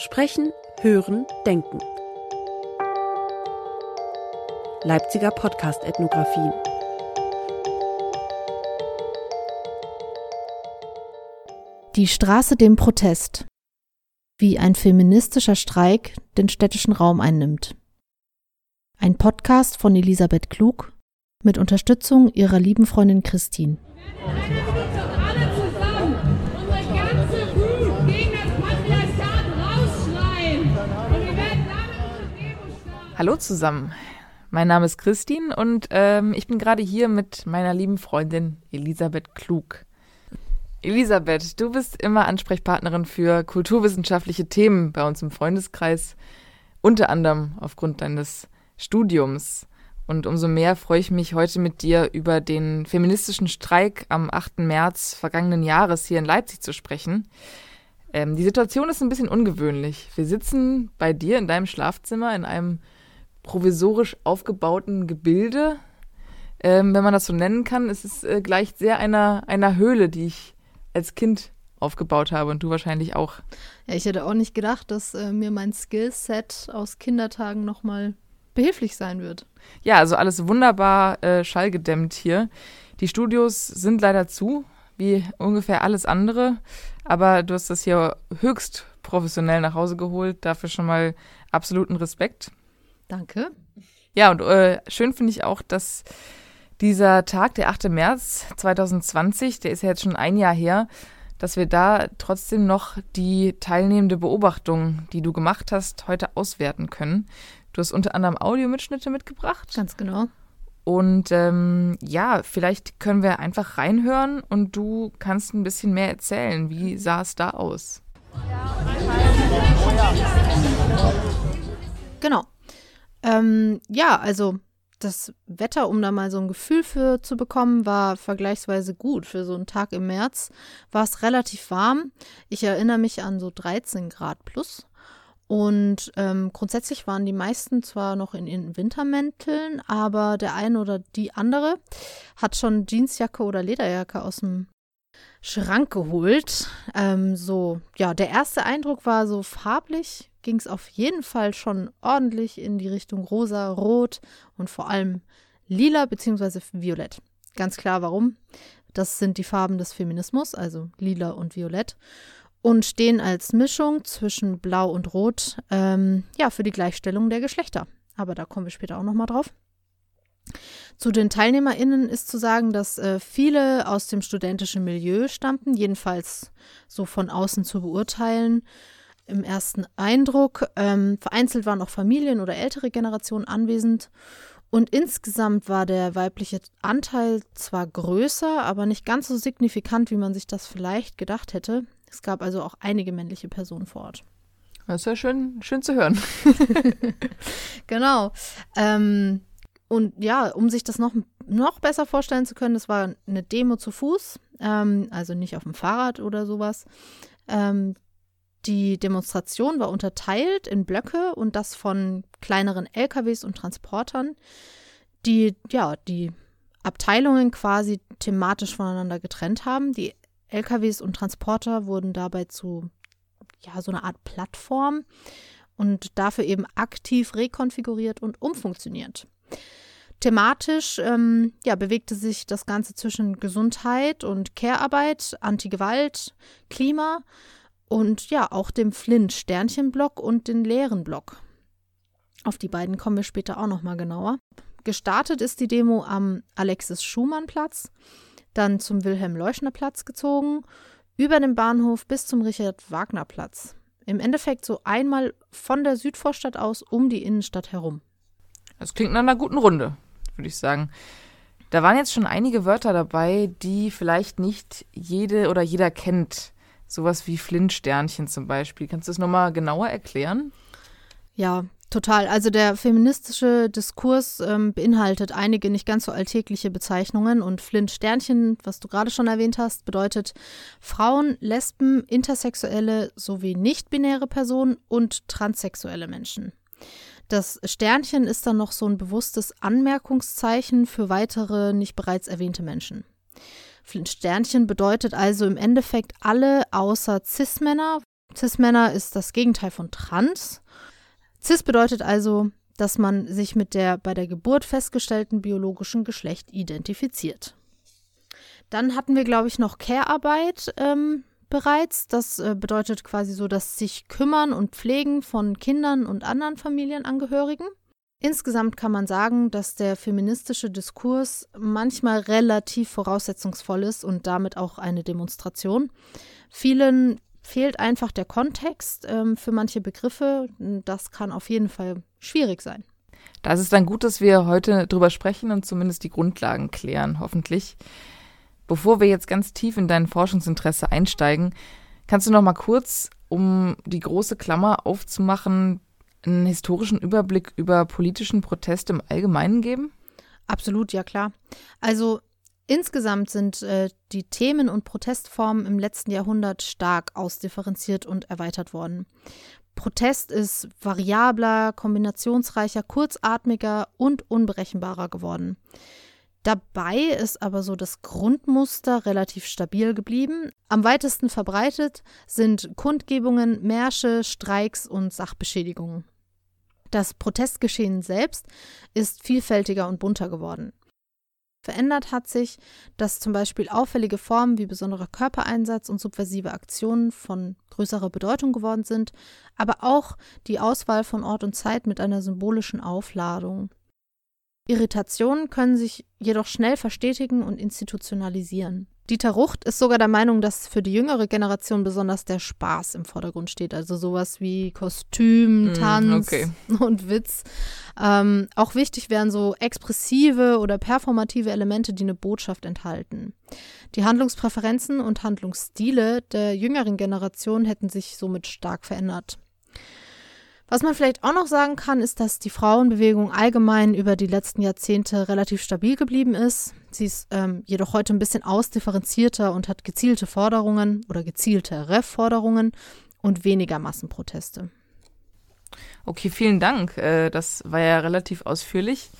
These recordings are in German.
Sprechen, Hören, Denken. Leipziger Podcast-Ethnographie. Die Straße dem Protest. Wie ein feministischer Streik den städtischen Raum einnimmt. Ein Podcast von Elisabeth Klug mit Unterstützung ihrer lieben Freundin Christine. Hallo zusammen. Mein Name ist Christine und ähm, ich bin gerade hier mit meiner lieben Freundin Elisabeth Klug. Elisabeth, du bist immer Ansprechpartnerin für kulturwissenschaftliche Themen bei uns im Freundeskreis, unter anderem aufgrund deines Studiums. Und umso mehr freue ich mich heute mit dir über den feministischen Streik am 8. März vergangenen Jahres hier in Leipzig zu sprechen. Ähm, die Situation ist ein bisschen ungewöhnlich. Wir sitzen bei dir in deinem Schlafzimmer in einem provisorisch aufgebauten Gebilde. Ähm, wenn man das so nennen kann, es ist äh, gleich sehr einer, einer Höhle, die ich als Kind aufgebaut habe und du wahrscheinlich auch. Ja, ich hätte auch nicht gedacht, dass äh, mir mein Skillset aus Kindertagen nochmal behilflich sein wird. Ja, also alles wunderbar äh, schallgedämmt hier. Die Studios sind leider zu, wie ungefähr alles andere, aber du hast das hier höchst professionell nach Hause geholt. Dafür schon mal absoluten Respekt. Danke. Ja, und äh, schön finde ich auch, dass dieser Tag, der 8. März 2020, der ist ja jetzt schon ein Jahr her, dass wir da trotzdem noch die teilnehmende Beobachtung, die du gemacht hast, heute auswerten können. Du hast unter anderem Audiomitschnitte mitgebracht. Ganz genau. Und ähm, ja, vielleicht können wir einfach reinhören und du kannst ein bisschen mehr erzählen. Wie sah es da aus? Genau. Ähm, ja, also das Wetter, um da mal so ein Gefühl für zu bekommen, war vergleichsweise gut. Für so einen Tag im März war es relativ warm. Ich erinnere mich an so 13 Grad plus. Und ähm, grundsätzlich waren die meisten zwar noch in ihren Wintermänteln, aber der eine oder die andere hat schon Jeansjacke oder Lederjacke aus dem Schrank geholt. Ähm, so, ja, der erste Eindruck war so farblich, ging es auf jeden Fall schon ordentlich in die Richtung rosa, rot und vor allem lila bzw. violett. Ganz klar, warum? Das sind die Farben des Feminismus, also lila und violett. Und stehen als Mischung zwischen Blau und Rot ähm, ja, für die Gleichstellung der Geschlechter. Aber da kommen wir später auch nochmal drauf. Zu den TeilnehmerInnen ist zu sagen, dass äh, viele aus dem studentischen Milieu stammten, jedenfalls so von außen zu beurteilen. Im ersten Eindruck. Ähm, vereinzelt waren auch Familien oder ältere Generationen anwesend. Und insgesamt war der weibliche Anteil zwar größer, aber nicht ganz so signifikant, wie man sich das vielleicht gedacht hätte. Es gab also auch einige männliche Personen vor Ort. Das ist ja schön, schön zu hören. Genau. Ähm, und ja, um sich das noch, noch besser vorstellen zu können, das war eine Demo zu Fuß, ähm, also nicht auf dem Fahrrad oder sowas. Ähm, die Demonstration war unterteilt in Blöcke und das von kleineren LKWs und Transportern, die ja die Abteilungen quasi thematisch voneinander getrennt haben. Die LKWs und Transporter wurden dabei zu ja so einer Art Plattform und dafür eben aktiv rekonfiguriert und umfunktioniert. Thematisch ähm, ja, bewegte sich das Ganze zwischen Gesundheit und Care-Arbeit, Anti-Gewalt, Klima und ja auch dem Flint-Sternchenblock und den leeren Block. Auf die beiden kommen wir später auch nochmal genauer. Gestartet ist die Demo am Alexis-Schumann-Platz, dann zum Wilhelm-Leuschner-Platz gezogen, über den Bahnhof bis zum Richard-Wagner-Platz. Im Endeffekt so einmal von der Südvorstadt aus um die Innenstadt herum. Das klingt nach einer guten Runde, würde ich sagen. Da waren jetzt schon einige Wörter dabei, die vielleicht nicht jede oder jeder kennt. Sowas wie Flintsternchen zum Beispiel. Kannst du das nochmal genauer erklären? Ja, total. Also der feministische Diskurs ähm, beinhaltet einige nicht ganz so alltägliche Bezeichnungen und Flint-Sternchen, was du gerade schon erwähnt hast, bedeutet Frauen, Lesben, Intersexuelle sowie nicht-binäre Personen und transsexuelle Menschen. Das Sternchen ist dann noch so ein bewusstes Anmerkungszeichen für weitere nicht bereits erwähnte Menschen. Flint-Sternchen bedeutet also im Endeffekt alle außer Cis-Männer, Cis-Männer ist das Gegenteil von trans. Cis bedeutet also, dass man sich mit der bei der Geburt festgestellten biologischen Geschlecht identifiziert. Dann hatten wir, glaube ich, noch Care-Arbeit ähm, bereits. Das äh, bedeutet quasi so, dass sich kümmern und pflegen von Kindern und anderen Familienangehörigen. Insgesamt kann man sagen, dass der feministische Diskurs manchmal relativ voraussetzungsvoll ist und damit auch eine Demonstration. Vielen fehlt einfach der Kontext ähm, für manche Begriffe. Das kann auf jeden Fall schwierig sein. Da ist es dann gut, dass wir heute drüber sprechen und zumindest die Grundlagen klären, hoffentlich. Bevor wir jetzt ganz tief in dein Forschungsinteresse einsteigen, kannst du noch mal kurz, um die große Klammer aufzumachen, einen historischen Überblick über politischen Protest im Allgemeinen geben? Absolut, ja klar. Also insgesamt sind äh, die Themen und Protestformen im letzten Jahrhundert stark ausdifferenziert und erweitert worden. Protest ist variabler, kombinationsreicher, kurzatmiger und unberechenbarer geworden. Dabei ist aber so das Grundmuster relativ stabil geblieben. Am weitesten verbreitet sind Kundgebungen, Märsche, Streiks und Sachbeschädigungen. Das Protestgeschehen selbst ist vielfältiger und bunter geworden. Verändert hat sich, dass zum Beispiel auffällige Formen wie besonderer Körpereinsatz und subversive Aktionen von größerer Bedeutung geworden sind, aber auch die Auswahl von Ort und Zeit mit einer symbolischen Aufladung. Irritationen können sich jedoch schnell verstetigen und institutionalisieren. Dieter Rucht ist sogar der Meinung, dass für die jüngere Generation besonders der Spaß im Vordergrund steht. Also sowas wie Kostüm, Mm, Tanz okay. und Witz. Ähm, auch wichtig wären so expressive oder performative Elemente, die eine Botschaft enthalten. Die Handlungspräferenzen und Handlungsstile der jüngeren Generation hätten sich somit stark verändert. Was man vielleicht auch noch sagen kann, ist, dass die Frauenbewegung allgemein über die letzten Jahrzehnte relativ stabil geblieben ist. Sie ist ähm, jedoch heute ein bisschen ausdifferenzierter und hat gezielte Forderungen oder gezieltere Forderungen und weniger Massenproteste. Okay, vielen Dank. Äh, Das war ja relativ ausführlich.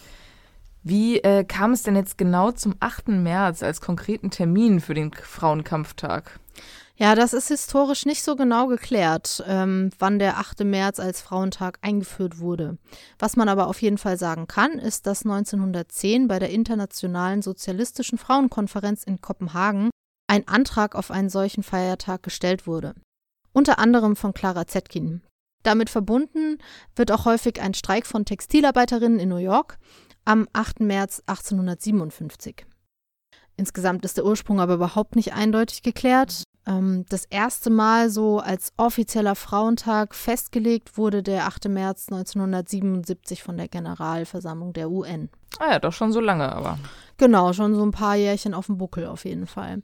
Wie äh, kam es denn jetzt genau zum 8. März als konkreten Termin für den Frauenkampftag? Ja, das ist historisch nicht so genau geklärt, ähm, wann der 8. März als Frauentag eingeführt wurde. Was man aber auf jeden Fall sagen kann, ist, dass 1910 bei der Internationalen Sozialistischen Frauenkonferenz in Kopenhagen ein Antrag auf einen solchen Feiertag gestellt wurde. Unter anderem von Clara Zetkin. Damit verbunden wird auch häufig ein Streik von Textilarbeiterinnen in New York am 8. März 1857. Insgesamt ist der Ursprung aber überhaupt nicht eindeutig geklärt. Ähm, das erste Mal so als offizieller Frauentag festgelegt wurde der 8. März 1977 von der Generalversammlung der UN. Ah ja, doch schon so lange, aber. Genau, schon so ein paar Jährchen auf dem Buckel auf jeden Fall.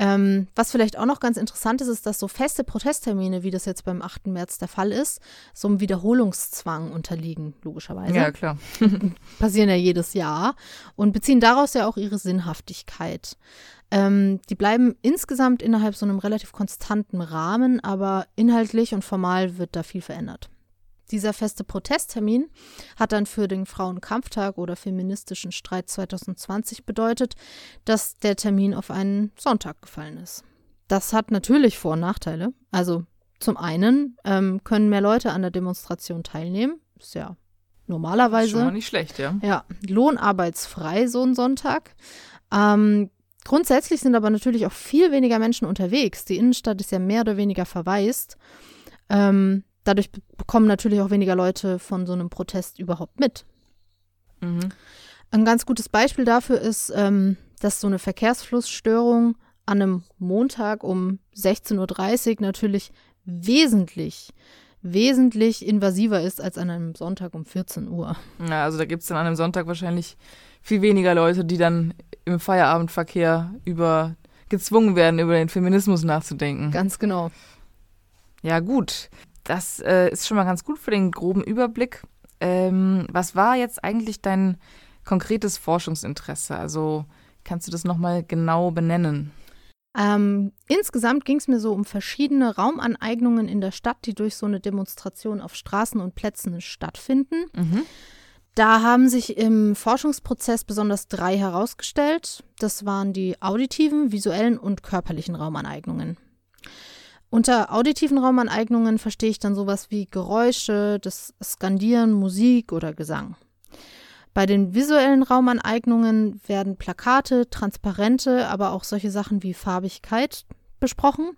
Ähm, was vielleicht auch noch ganz interessant ist, ist, dass so feste Protesttermine, wie das jetzt beim 8. März der Fall ist, so einem Wiederholungszwang unterliegen, logischerweise. Ja, klar. passieren ja jedes Jahr und beziehen daraus ja auch ihre Sinnhaftigkeit. Ähm, die bleiben insgesamt innerhalb so einem relativ konstanten Rahmen, aber inhaltlich und formal wird da viel verändert. Dieser feste Protesttermin hat dann für den Frauenkampftag oder feministischen Streit 2020 bedeutet, dass der Termin auf einen Sonntag gefallen ist. Das hat natürlich Vor- und Nachteile. Also zum einen ähm, können mehr Leute an der Demonstration teilnehmen. Ist ja normalerweise. Schon mal nicht schlecht, ja. Ja, lohnarbeitsfrei so ein Sonntag. Ähm, grundsätzlich sind aber natürlich auch viel weniger Menschen unterwegs. Die Innenstadt ist ja mehr oder weniger verwaist. Ähm, dadurch be- bekommen natürlich auch weniger Leute von so einem Protest überhaupt mit. Mhm. Ein ganz gutes Beispiel dafür ist, ähm, dass so eine Verkehrsflussstörung an einem Montag um 16.30 Uhr natürlich wesentlich, wesentlich invasiver ist als an einem Sonntag um 14 Uhr. Ja, also da gibt es dann an einem Sonntag wahrscheinlich viel weniger Leute, die dann im Feierabendverkehr über gezwungen werden, über den Feminismus nachzudenken. Ganz genau. Ja, gut. Das äh, ist schon mal ganz gut für den groben Überblick. Ähm, was war jetzt eigentlich dein konkretes Forschungsinteresse? Also kannst du das nochmal genau benennen? Ähm, insgesamt ging es mir so um verschiedene Raumaneignungen in der Stadt, die durch so eine Demonstration auf Straßen und Plätzen stattfinden. Mhm. Da haben sich im Forschungsprozess besonders drei herausgestellt. Das waren die auditiven, visuellen und körperlichen Raumaneignungen. Unter auditiven Raumaneignungen verstehe ich dann sowas wie Geräusche, das Skandieren, Musik oder Gesang. Bei den visuellen Raumaneignungen werden Plakate, Transparente, aber auch solche Sachen wie Farbigkeit besprochen.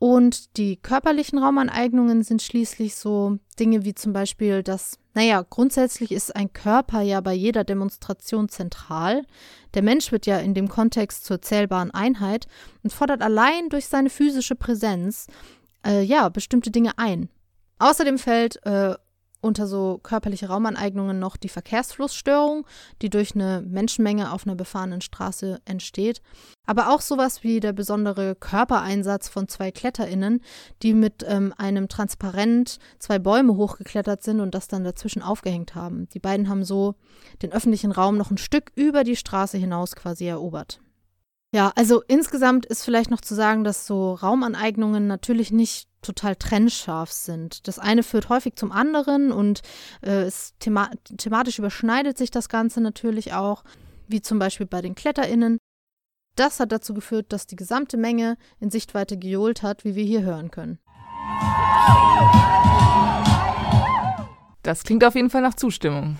Und die körperlichen Raumaneignungen sind schließlich so Dinge wie zum Beispiel das, naja, grundsätzlich ist ein Körper ja bei jeder Demonstration zentral. Der Mensch wird ja in dem Kontext zur zählbaren Einheit und fordert allein durch seine physische Präsenz, äh, ja, bestimmte Dinge ein. Außerdem fällt äh, unter so körperliche Raumaneignungen noch die Verkehrsflussstörung, die durch eine Menschenmenge auf einer befahrenen Straße entsteht. Aber auch sowas wie der besondere Körpereinsatz von zwei KletterInnen, die mit ähm, einem Transparent zwei Bäume hochgeklettert sind und das dann dazwischen aufgehängt haben. Die beiden haben so den öffentlichen Raum noch ein Stück über die Straße hinaus quasi erobert. Ja, also insgesamt ist vielleicht noch zu sagen, dass so Raumaneignungen natürlich nicht total trennscharf sind. Das eine führt häufig zum anderen und äh, es thema thematisch überschneidet sich das Ganze natürlich auch, wie zum Beispiel bei den KletterInnen. Das hat dazu geführt, dass die gesamte Menge in Sichtweite gejohlt hat, wie wir hier hören können. Das klingt auf jeden Fall nach Zustimmung.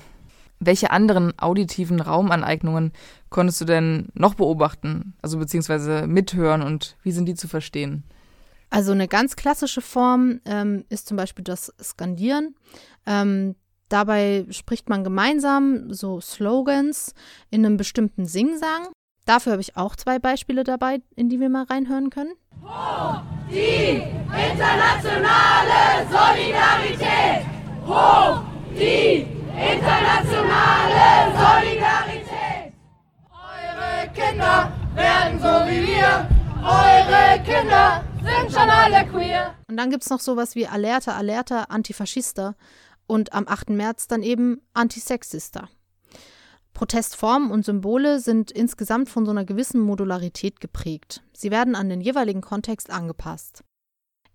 Welche anderen auditiven Raumaneignungen konntest du denn noch beobachten, also beziehungsweise mithören und wie sind die zu verstehen? Also eine ganz klassische Form ähm, ist zum Beispiel das Skandieren. Ähm, dabei spricht man gemeinsam so Slogans in einem bestimmten Singsang. Dafür habe ich auch zwei Beispiele dabei, in die wir mal reinhören können. Hoch die internationale Solidarität! Hoch die internationale Solidarität! Eure Kinder werden so wie wir, eure Kinder sind schon alle queer. Und dann gibt es noch sowas wie Alerta, Alerta, Antifaschista und am 8. März dann eben Antisexista. Protestformen und Symbole sind insgesamt von so einer gewissen Modularität geprägt. Sie werden an den jeweiligen Kontext angepasst.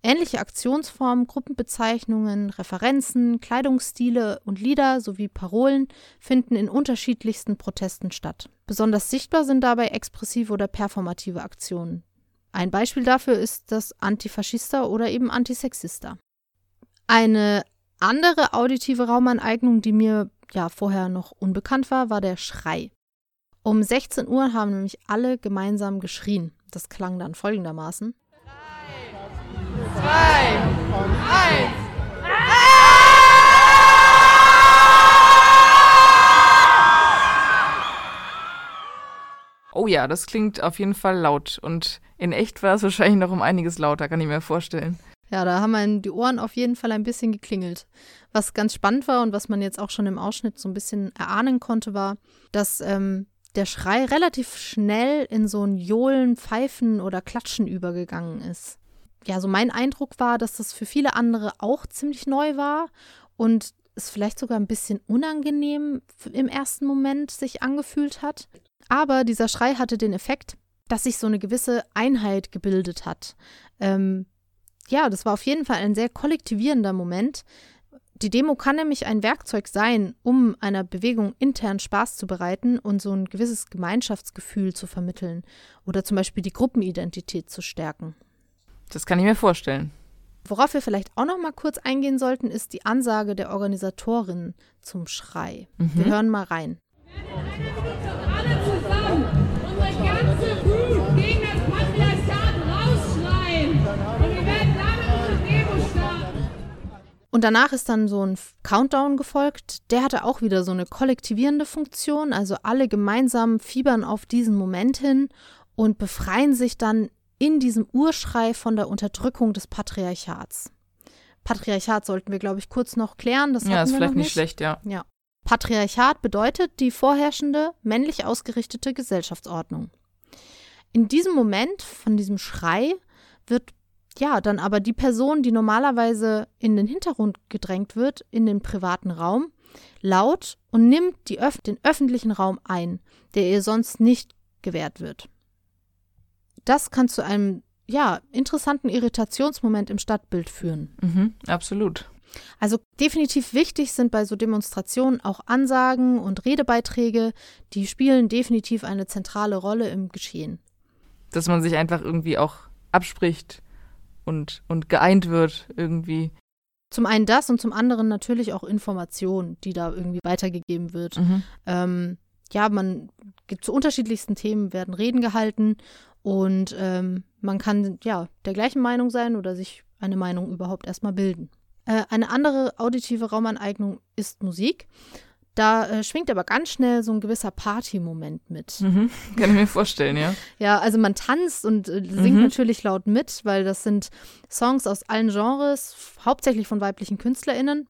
Ähnliche Aktionsformen, Gruppenbezeichnungen, Referenzen, Kleidungsstile und Lieder sowie Parolen finden in unterschiedlichsten Protesten statt. Besonders sichtbar sind dabei expressive oder performative Aktionen. Ein Beispiel dafür ist das Antifaschista oder eben Antisexista. Eine andere auditive Raumaneignung, die mir ja vorher noch unbekannt war, war der Schrei. Um 16 Uhr haben nämlich alle gemeinsam geschrien. Das klang dann folgendermaßen. Zwei, eins. Oh ja, das klingt auf jeden Fall laut und in echt war es wahrscheinlich noch um einiges lauter, kann ich mir vorstellen. Ja, da haben einen die Ohren auf jeden Fall ein bisschen geklingelt. Was ganz spannend war und was man jetzt auch schon im Ausschnitt so ein bisschen erahnen konnte, war, dass ähm, der Schrei relativ schnell in so ein Johlen, Pfeifen oder Klatschen übergegangen ist. Ja, so mein Eindruck war, dass das für viele andere auch ziemlich neu war und es vielleicht sogar ein bisschen unangenehm im ersten Moment sich angefühlt hat. Aber dieser Schrei hatte den Effekt, dass sich so eine gewisse Einheit gebildet hat. Ähm, ja, das war auf jeden Fall ein sehr kollektivierender Moment. Die Demo kann nämlich ein Werkzeug sein, um einer Bewegung intern Spaß zu bereiten und so ein gewisses Gemeinschaftsgefühl zu vermitteln oder zum Beispiel die Gruppenidentität zu stärken. Das kann ich mir vorstellen. Worauf wir vielleicht auch noch mal kurz eingehen sollten, ist die Ansage der Organisatorin zum Schrei. Mhm. Wir hören mal rein. Alle Und wir werden damit unsere Demo starten. Und danach ist dann so ein Countdown gefolgt. Der hatte auch wieder so eine kollektivierende Funktion. Also alle gemeinsam fiebern auf diesen Moment hin und befreien sich dann in diesem Urschrei von der Unterdrückung des Patriarchats. Patriarchat sollten wir, glaube ich, kurz noch klären. Das ja, hatten ist wir vielleicht noch nicht schlecht, ja. Ja. Patriarchat bedeutet die vorherrschende, männlich ausgerichtete Gesellschaftsordnung. In diesem Moment von diesem Schrei wird ja dann aber die Person, die normalerweise in den Hintergrund gedrängt wird, in den privaten Raum, laut und nimmt öf den öffentlichen Raum ein, der ihr sonst nicht gewährt wird. Das kann zu einem ja, interessanten Irritationsmoment im Stadtbild führen. Mhm, absolut. Also definitiv wichtig sind bei so Demonstrationen auch Ansagen und Redebeiträge, die spielen definitiv eine zentrale Rolle im Geschehen. Dass man sich einfach irgendwie auch abspricht und, und geeint wird irgendwie. Zum einen das und zum anderen natürlich auch Information, die da irgendwie weitergegeben wird. Mhm. Ähm, ja, man gibt zu unterschiedlichsten Themen werden Reden gehalten und ähm, man kann ja der gleichen Meinung sein oder sich eine Meinung überhaupt erstmal bilden. Äh, eine andere auditive Raumaneignung ist Musik. Da äh, schwingt aber ganz schnell so ein gewisser Party-Moment mit. Mhm. Kann ich mir vorstellen, ja. Ja, also man tanzt und äh, singt Mhm. natürlich laut mit, weil das sind Songs aus allen Genres, hauptsächlich von weiblichen KünstlerInnen.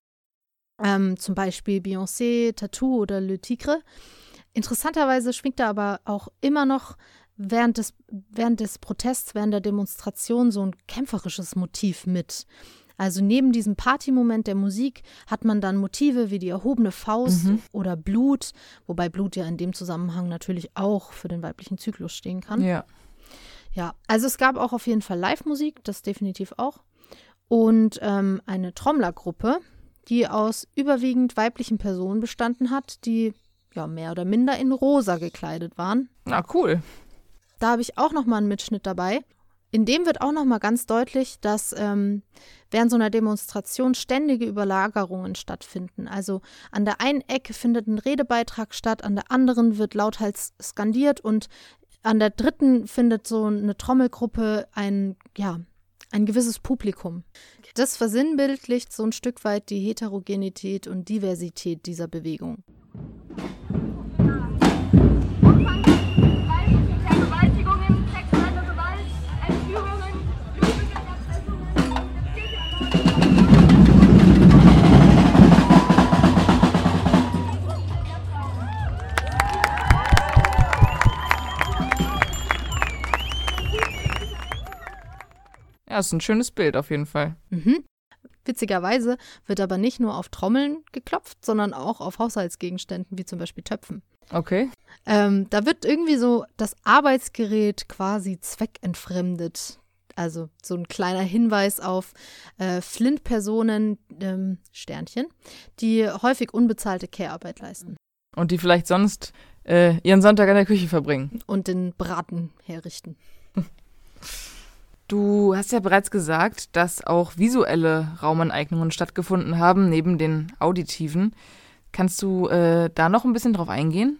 Ähm, zum Beispiel Beyoncé, Tattoo oder Le Tigre. Interessanterweise schwingt da aber auch immer noch während des, während des Protests, während der Demonstration so ein kämpferisches Motiv mit. Also neben diesem Partymoment der Musik hat man dann Motive wie die erhobene Faust Mhm. oder Blut, wobei Blut ja in dem Zusammenhang natürlich auch für den weiblichen Zyklus stehen kann. Ja. Ja, also es gab auch auf jeden Fall Live-Musik, das definitiv auch. Und ähm, eine Trommlergruppe, die aus überwiegend weiblichen Personen bestanden hat, die ja mehr oder minder in rosa gekleidet waren. Na, cool. Da habe ich auch noch mal einen Mitschnitt dabei. In dem wird auch noch mal ganz deutlich, dass ähm, während so einer Demonstration ständige Überlagerungen stattfinden. Also an der einen Ecke findet ein Redebeitrag statt, an der anderen wird lauthals skandiert und an der dritten findet so eine Trommelgruppe ein, ja, ein gewisses Publikum. Das versinnbildlicht so ein Stück weit die Heterogenität und Diversität dieser Bewegung. Ja, ist ein schönes Bild auf jeden Fall. Mhm. Witzigerweise wird aber nicht nur auf Trommeln geklopft, sondern auch auf Haushaltsgegenständen, wie zum Beispiel Töpfen. Okay. Ähm, da wird irgendwie so das Arbeitsgerät quasi zweckentfremdet. Also so ein kleiner Hinweis auf äh, Flint-Personen, ähm, Sternchen, die häufig unbezahlte Care-Arbeit leisten Und die vielleicht sonst äh, ihren Sonntag in der Küche verbringen. und den Braten herrichten. Du hast ja bereits gesagt, dass auch visuelle Raumaneignungen stattgefunden haben, neben den auditiven. Kannst du äh, da noch ein bisschen drauf eingehen?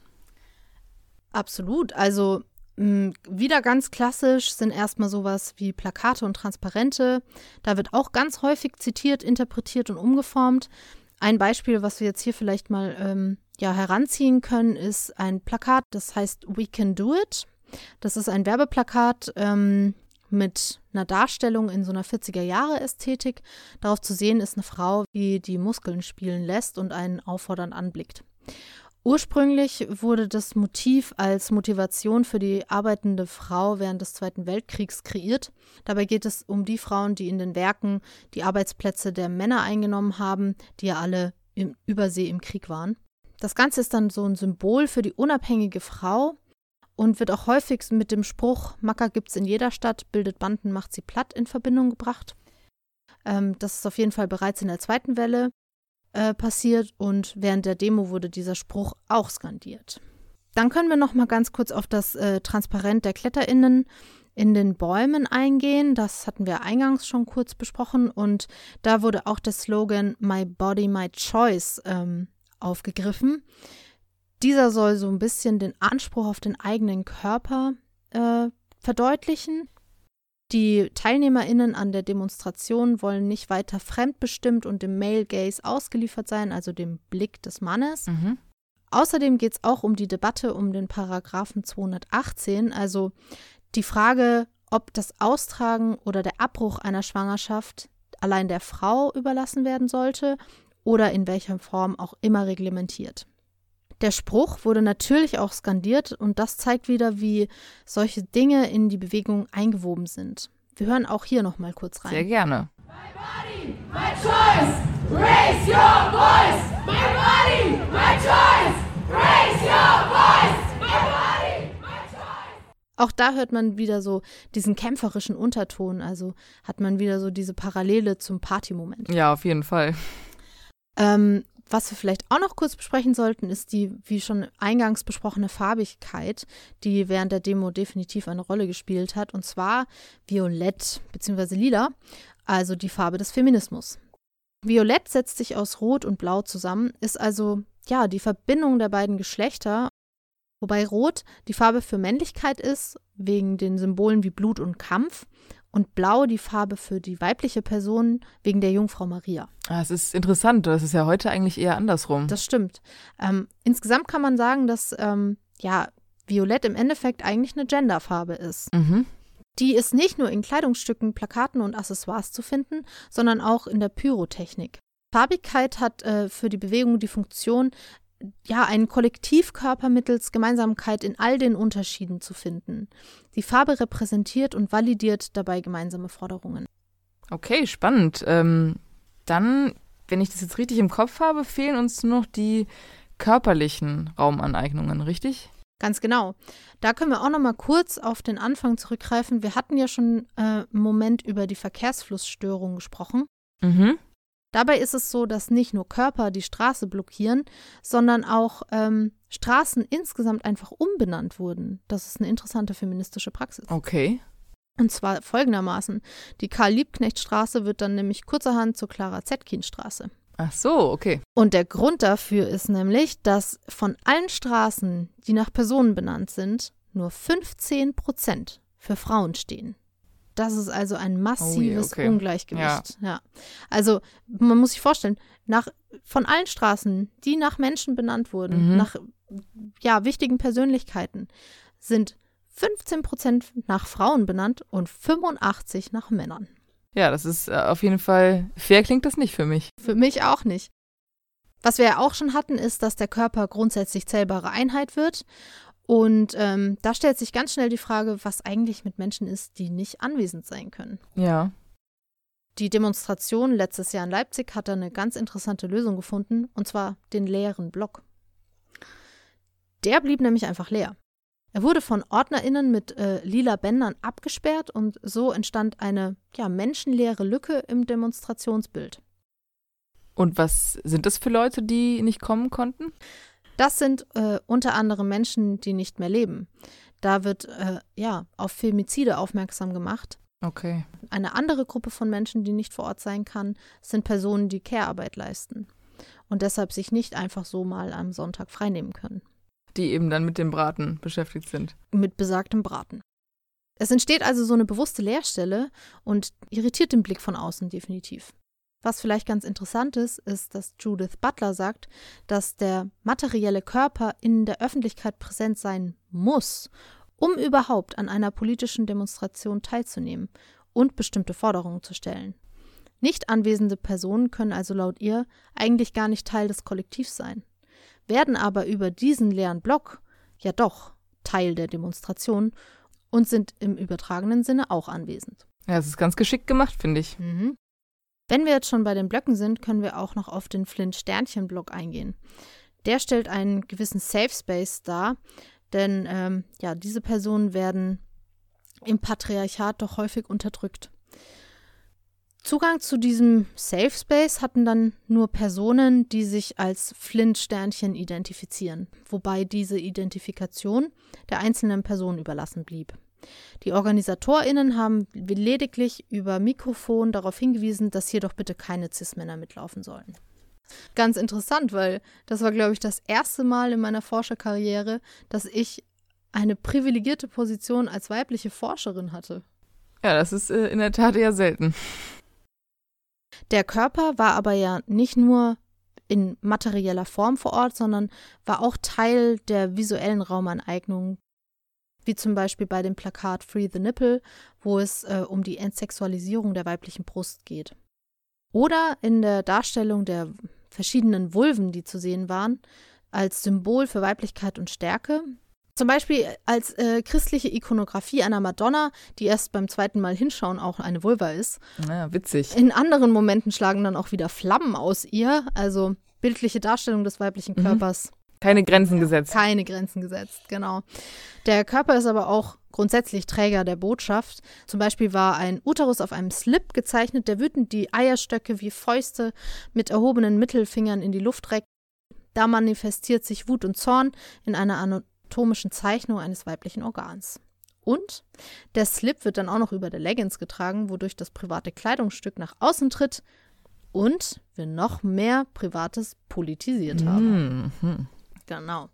Absolut. Also wieder ganz klassisch sind erstmal sowas wie Plakate und Transparente. Da wird auch ganz häufig zitiert, interpretiert und umgeformt. Ein Beispiel, was wir jetzt hier vielleicht mal ähm, ja, heranziehen können, ist ein Plakat, das heißt We Can Do It. Das ist ein Werbeplakat ähm, mit einer Darstellung in so einer 40er-Jahre-Ästhetik. Darauf zu sehen ist eine Frau, die die Muskeln spielen lässt und einen auffordernd anblickt. Ursprünglich wurde das Motiv als Motivation für die arbeitende Frau während des Zweiten Weltkriegs kreiert. Dabei geht es um die Frauen, die in den Werken die Arbeitsplätze der Männer eingenommen haben, die ja alle im Übersee im Krieg waren. Das Ganze ist dann so ein Symbol für die unabhängige Frau und wird auch häufig mit dem Spruch Macker gibt's in jeder Stadt, bildet Banden, macht sie platt in Verbindung gebracht. Ähm, das ist auf jeden Fall bereits in der zweiten Welle äh, passiert und während der Demo wurde dieser Spruch auch skandiert. Dann können wir noch mal ganz kurz auf das äh, Transparent der KletterInnen in den Bäumen eingehen. Das hatten wir eingangs schon kurz besprochen und da wurde auch der Slogan My Body, My Choice ähm, aufgegriffen. Dieser soll so ein bisschen den Anspruch auf den eigenen Körper äh, verdeutlichen. Die TeilnehmerInnen an der Demonstration wollen nicht weiter fremdbestimmt und dem Male Gaze ausgeliefert sein, also dem Blick des Mannes. Mhm. Außerdem geht es auch um die Debatte um den Paragraphen 218, also die Frage, ob das Austragen oder der Abbruch einer Schwangerschaft allein der Frau überlassen werden sollte oder in welcher Form auch immer reglementiert. Der Spruch wurde natürlich auch skandiert und das zeigt wieder, wie solche Dinge in die Bewegung eingewoben sind. Wir hören auch hier noch mal kurz rein. Sehr gerne. My choice, raise your voice. My body, my choice, raise your voice. My body, my choice. Auch da hört man wieder so diesen kämpferischen Unterton, also hat man wieder so diese Parallele zum Partymoment. Ja, auf jeden Fall. Ähm, was wir vielleicht auch noch kurz besprechen sollten, ist die, wie schon eingangs besprochene Farbigkeit, die während der Demo definitiv eine Rolle gespielt hat, und zwar Violett bzw. Lila, also die Farbe des Feminismus. Violett setzt sich aus Rot und Blau zusammen, ist also ja die Verbindung der beiden Geschlechter, wobei Rot die Farbe für Männlichkeit ist, wegen den Symbolen wie Blut und Kampf, und Blau die Farbe für die weibliche Person wegen der Jungfrau Maria. Ah, es ist interessant, das ist ja heute eigentlich eher andersrum. Das stimmt. Ähm, insgesamt kann man sagen, dass ähm, ja Violett im Endeffekt eigentlich eine Genderfarbe ist. mhm. Die ist nicht nur in Kleidungsstücken, Plakaten und Accessoires zu finden, sondern auch in der Pyrotechnik. Farbigkeit hat äh, für die Bewegung die Funktion, ja, einen Kollektivkörper mittels Gemeinsamkeit in all den Unterschieden zu finden. Die Farbe repräsentiert und validiert dabei gemeinsame Forderungen. Okay, spannend. Ähm, dann, wenn ich das jetzt richtig im Kopf habe, fehlen uns nur noch die körperlichen Raumaneignungen, richtig? Ganz genau. Da können wir auch noch mal kurz auf den Anfang zurückgreifen. Wir hatten ja schon äh, einen Moment über die Verkehrsflussstörung gesprochen. Mhm. Dabei ist es so, dass nicht nur Körper die Straße blockieren, sondern auch ähm, Straßen insgesamt einfach umbenannt wurden. Das ist eine interessante feministische Praxis. Okay. Und zwar folgendermaßen. Die Karl-Liebknecht-Straße wird dann nämlich kurzerhand zur Clara-Zetkin-Straße. Ach so, okay. Und der Grund dafür ist nämlich, dass von allen Straßen, die nach Personen benannt sind, nur 15 Prozent für Frauen stehen. Das ist also ein massives okay. Ungleichgewicht. Ja. Also man muss sich vorstellen, nach, von allen Straßen, die nach Menschen benannt wurden, Mhm. nach ja, wichtigen Persönlichkeiten, sind 15 Prozent nach Frauen benannt und 85 nach Männern. Ja, das ist äh, auf jeden Fall, fair klingt das nicht für mich. Für mich auch nicht. Was wir ja auch schon hatten, ist, dass der Körper grundsätzlich zählbare Einheit wird. Und ähm, da stellt sich ganz schnell die Frage, was eigentlich mit Menschen ist, die nicht anwesend sein können. Ja. Die Demonstration letztes Jahr in Leipzig hat da eine ganz interessante Lösung gefunden, und zwar den leeren Block. Der blieb nämlich einfach leer. Er wurde von OrdnerInnen mit äh, lila Bändern abgesperrt und so entstand eine ja, menschenleere Lücke im Demonstrationsbild. Und was sind das für Leute, die nicht kommen konnten? Das sind äh, unter anderem Menschen, die nicht mehr leben. Da wird äh, ja auf Femizide aufmerksam gemacht. Okay. Eine andere Gruppe von Menschen, die nicht vor Ort sein kann, sind Personen, die Care-Arbeit leisten und deshalb sich nicht einfach so mal am Sonntag freinehmen können. Die eben dann mit dem Braten beschäftigt sind. Mit besagtem Braten. Es entsteht also so eine bewusste Leerstelle und irritiert den Blick von außen definitiv. Was vielleicht ganz interessant ist, ist, dass Judith Butler sagt, dass der materielle Körper in der Öffentlichkeit präsent sein muss, um überhaupt an einer politischen Demonstration teilzunehmen und bestimmte Forderungen zu stellen. Nicht anwesende Personen können also laut ihr eigentlich gar nicht Teil des Kollektivs sein, werden aber über diesen leeren Block ja doch Teil der Demonstration und sind im übertragenen Sinne auch anwesend. Ja, es ist ganz geschickt gemacht, finde ich. Mhm. Wenn wir jetzt schon bei den Blöcken sind, können wir auch noch auf den Flint-Sternchen-Block eingehen. Der stellt einen gewissen Safe Space dar, denn ähm, ja, diese Personen werden im Patriarchat doch häufig unterdrückt. Zugang zu diesem Safe Space hatten dann nur Personen, die sich als Flint-Sternchen identifizieren, wobei diese Identifikation der einzelnen Person überlassen blieb. Die OrganisatorInnen haben lediglich über Mikrofon darauf hingewiesen, dass hier doch bitte keine Cis-Männer mitlaufen sollen. Ganz interessant, weil das war, glaube ich, das erste Mal in meiner Forscherkarriere, dass ich eine privilegierte Position als weibliche Forscherin hatte. Ja, das ist äh, in der Tat eher selten. Der Körper war aber ja nicht nur in materieller Form vor Ort, sondern war auch Teil der visuellen Raumaneignung, wie zum Beispiel bei dem Plakat Free the Nipple, wo es äh, um die Entsexualisierung der weiblichen Brust geht. Oder in der Darstellung der verschiedenen Vulven, die zu sehen waren, als Symbol für Weiblichkeit und Stärke. Zum Beispiel als äh, christliche Ikonografie einer Madonna, die erst beim zweiten Mal hinschauen auch eine Vulva ist. Ja, witzig. In anderen Momenten schlagen dann auch wieder Flammen aus ihr, also bildliche Darstellung des weiblichen Mhm. Keine Grenzen gesetzt. Keine Grenzen gesetzt, genau. Der Körper ist aber auch grundsätzlich Träger der Botschaft. Zum Beispiel war ein Uterus auf einem Slip gezeichnet, der wütend die Eierstöcke wie Fäuste mit erhobenen Mittelfingern in die Luft reckt. Da manifestiert sich Wut und Zorn in einer anatomischen Zeichnung eines weiblichen Organs. Und der Slip wird dann auch noch über der Leggings getragen, wodurch das private Kleidungsstück nach außen tritt und wir noch mehr Privates politisiert haben. Mhm. Genau.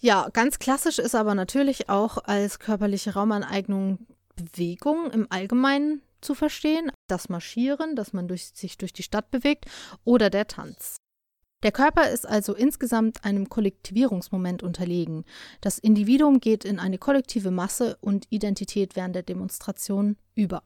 Ja, ganz klassisch ist aber natürlich auch als körperliche Raumaneignung Bewegung im Allgemeinen zu verstehen. Das Marschieren, dass man durch, sich durch die Stadt bewegt oder der Tanz. Der Körper ist also insgesamt einem Kollektivierungsmoment unterlegen. Das Individuum geht in eine kollektive Masse und Identität während der Demonstration über.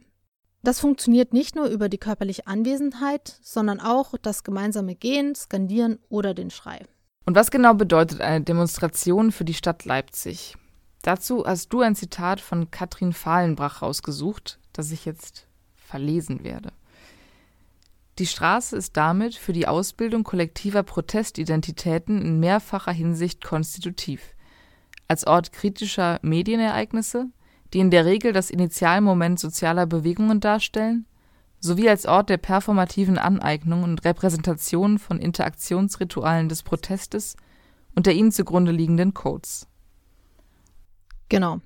Das funktioniert nicht nur über die körperliche Anwesenheit, sondern auch das gemeinsame Gehen, Skandieren oder den Schrei. Und was genau bedeutet eine Demonstration für die Stadt Leipzig? Dazu hast du ein Zitat von Katrin Fahlenbrach rausgesucht, das ich jetzt verlesen werde. Die Straße ist damit für die Ausbildung kollektiver Protestidentitäten in mehrfacher Hinsicht konstitutiv. Als Ort kritischer Medienereignisse, die in der Regel das Initialmoment sozialer Bewegungen darstellen, sowie als Ort der performativen Aneignung und Repräsentation von Interaktionsritualen des Protestes und der ihnen zugrunde liegenden Codes. Genau.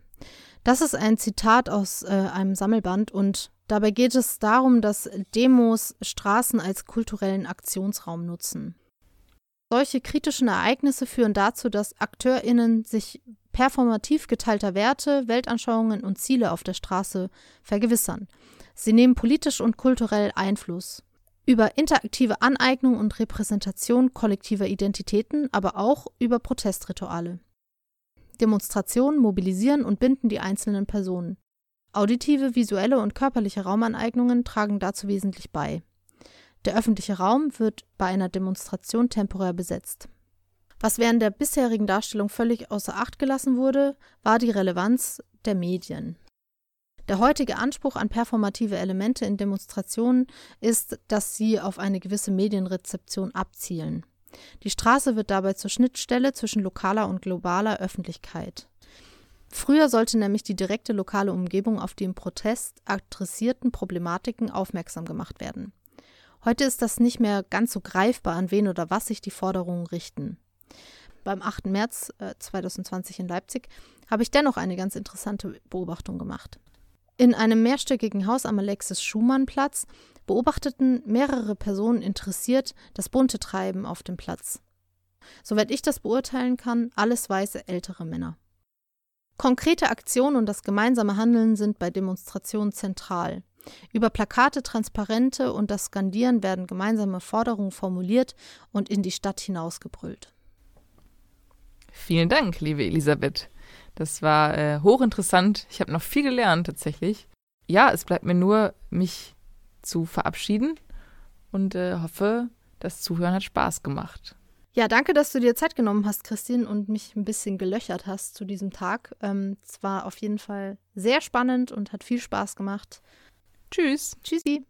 Das ist ein Zitat aus äh, einem Sammelband und dabei geht es darum, dass Demos Straßen als kulturellen Aktionsraum nutzen. Solche kritischen Ereignisse führen dazu, dass AkteurInnen sich performativ geteilter Werte, Weltanschauungen und Ziele auf der Straße vergewissern. Sie nehmen politisch und kulturell Einfluss. Über interaktive Aneignung und Repräsentation kollektiver Identitäten, aber auch über Protestrituale. Demonstrationen mobilisieren und binden die einzelnen Personen. Auditive, visuelle und körperliche Raumaneignungen tragen dazu wesentlich bei. Der öffentliche Raum wird bei einer Demonstration temporär besetzt. Was während der bisherigen Darstellung völlig außer Acht gelassen wurde, war die Relevanz der Medien. Der heutige Anspruch an performative Elemente in Demonstrationen ist, dass sie auf eine gewisse Medienrezeption abzielen. Die Straße wird dabei zur Schnittstelle zwischen lokaler und globaler Öffentlichkeit. Früher sollte nämlich die direkte lokale Umgebung auf die im Protest adressierten Problematiken aufmerksam gemacht werden. Heute ist das nicht mehr ganz so greifbar, an wen oder was sich die Forderungen richten. Beim 8. März äh, 2020 in Leipzig habe ich dennoch eine ganz interessante Beobachtung gemacht. In einem mehrstöckigen Haus am Alexis-Schumann-Platz beobachteten mehrere Personen interessiert das bunte Treiben auf dem Platz. Soweit ich das beurteilen kann, alles weiße ältere Männer. Konkrete Aktionen und das gemeinsame Handeln sind bei Demonstrationen zentral. Über Plakate, Transparente und das Skandieren werden gemeinsame Forderungen formuliert und in die Stadt hinausgebrüllt. Vielen Dank, liebe Elisabeth. Das war äh, hochinteressant. Ich habe noch viel gelernt tatsächlich. Ja, es bleibt mir nur, mich zu verabschieden und äh, hoffe, das Zuhören hat Spaß gemacht. Ja, danke, dass du dir Zeit genommen hast, Christine, und mich ein bisschen gelöchert hast zu diesem Tag. Ähm, es war auf jeden Fall sehr spannend und hat viel Spaß gemacht. Tschüss. Tschüssi.